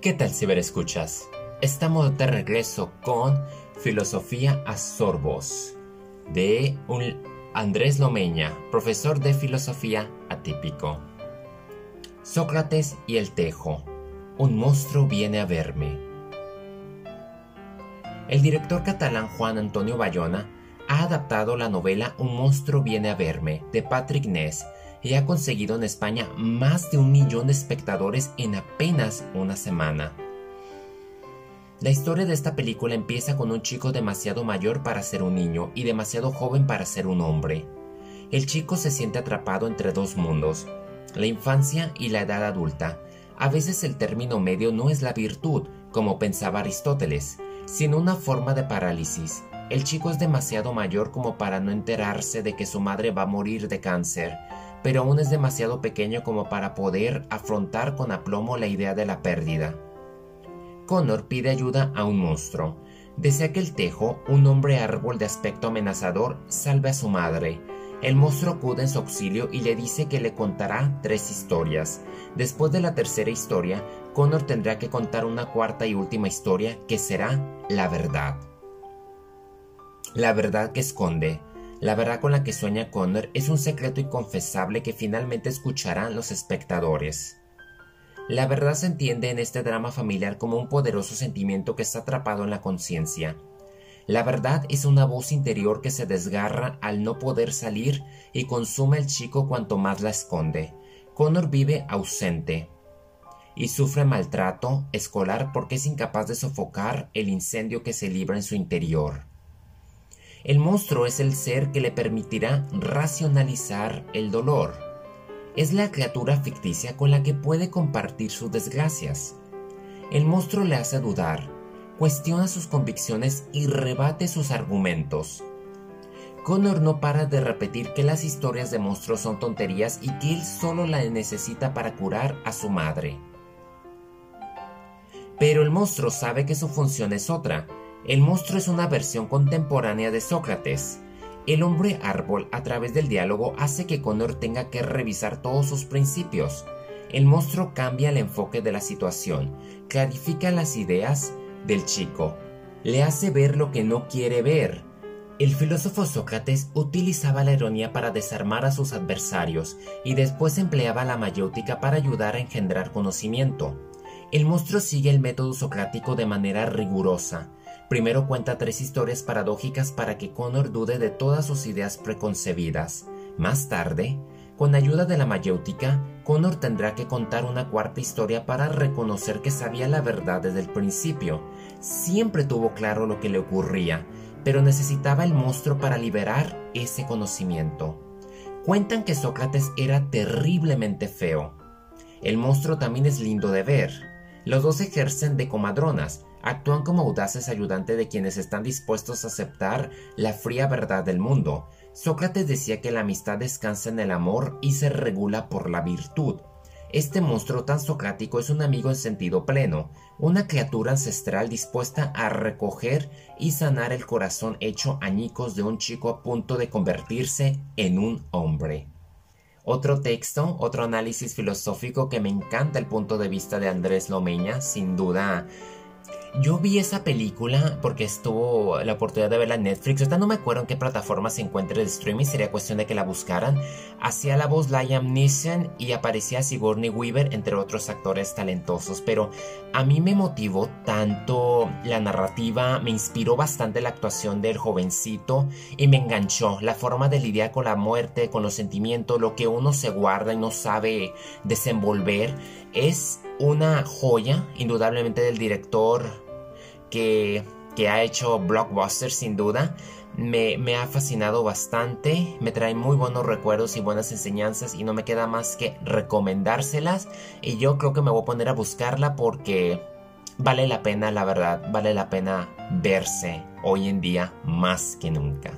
¿Qué tal ciberescuchas? Estamos de regreso con Filosofía a Sorbos de un Andrés Lomeña, profesor de filosofía atípico. Sócrates y el Tejo. Un monstruo viene a verme. El director catalán Juan Antonio Bayona ha adaptado la novela Un monstruo viene a verme de Patrick Ness y ha conseguido en España más de un millón de espectadores en apenas una semana. La historia de esta película empieza con un chico demasiado mayor para ser un niño y demasiado joven para ser un hombre. El chico se siente atrapado entre dos mundos, la infancia y la edad adulta. A veces el término medio no es la virtud, como pensaba Aristóteles, sino una forma de parálisis. El chico es demasiado mayor como para no enterarse de que su madre va a morir de cáncer, pero aún es demasiado pequeño como para poder afrontar con aplomo la idea de la pérdida. Connor pide ayuda a un monstruo. Desea que el tejo, un hombre árbol de aspecto amenazador, salve a su madre. El monstruo acude en su auxilio y le dice que le contará tres historias. Después de la tercera historia, Connor tendrá que contar una cuarta y última historia que será la verdad. La verdad que esconde. La verdad con la que sueña Connor es un secreto inconfesable que finalmente escucharán los espectadores. La verdad se entiende en este drama familiar como un poderoso sentimiento que está atrapado en la conciencia. La verdad es una voz interior que se desgarra al no poder salir y consume al chico cuanto más la esconde. Connor vive ausente y sufre maltrato escolar porque es incapaz de sofocar el incendio que se libra en su interior. El monstruo es el ser que le permitirá racionalizar el dolor. Es la criatura ficticia con la que puede compartir sus desgracias. El monstruo le hace dudar, cuestiona sus convicciones y rebate sus argumentos. Connor no para de repetir que las historias de monstruos son tonterías y que él solo la necesita para curar a su madre. Pero el monstruo sabe que su función es otra, el monstruo es una versión contemporánea de Sócrates. El hombre árbol a través del diálogo hace que Connor tenga que revisar todos sus principios. El monstruo cambia el enfoque de la situación, clarifica las ideas del chico, le hace ver lo que no quiere ver. El filósofo Sócrates utilizaba la ironía para desarmar a sus adversarios y después empleaba la mayéutica para ayudar a engendrar conocimiento. El monstruo sigue el método socrático de manera rigurosa, Primero cuenta tres historias paradójicas para que Connor dude de todas sus ideas preconcebidas. Más tarde, con ayuda de la mayéutica, Connor tendrá que contar una cuarta historia para reconocer que sabía la verdad desde el principio. Siempre tuvo claro lo que le ocurría, pero necesitaba el monstruo para liberar ese conocimiento. Cuentan que Sócrates era terriblemente feo. El monstruo también es lindo de ver. Los dos ejercen de comadronas, actúan como audaces ayudantes de quienes están dispuestos a aceptar la fría verdad del mundo. Sócrates decía que la amistad descansa en el amor y se regula por la virtud. Este monstruo tan socrático es un amigo en sentido pleno, una criatura ancestral dispuesta a recoger y sanar el corazón hecho añicos de un chico a punto de convertirse en un hombre. Otro texto, otro análisis filosófico que me encanta el punto de vista de Andrés Lomeña, sin duda yo vi esa película porque estuvo la oportunidad de verla en Netflix. Ahorita no me acuerdo en qué plataforma se encuentra de streaming, sería cuestión de que la buscaran. Hacía la voz Liam Neeson y aparecía Sigourney Weaver, entre otros actores talentosos. Pero a mí me motivó tanto la narrativa, me inspiró bastante la actuación del jovencito y me enganchó. La forma de lidiar con la muerte, con los sentimientos, lo que uno se guarda y no sabe desenvolver, es una joya, indudablemente del director que, ha hecho blockbusters sin duda. Me, me, ha fascinado bastante, me trae muy buenos recuerdos y buenas enseñanzas y no me queda más que recomendárselas y yo creo que me voy a poner a buscarla porque vale la pena, la verdad, vale la pena verse hoy en día más que nunca.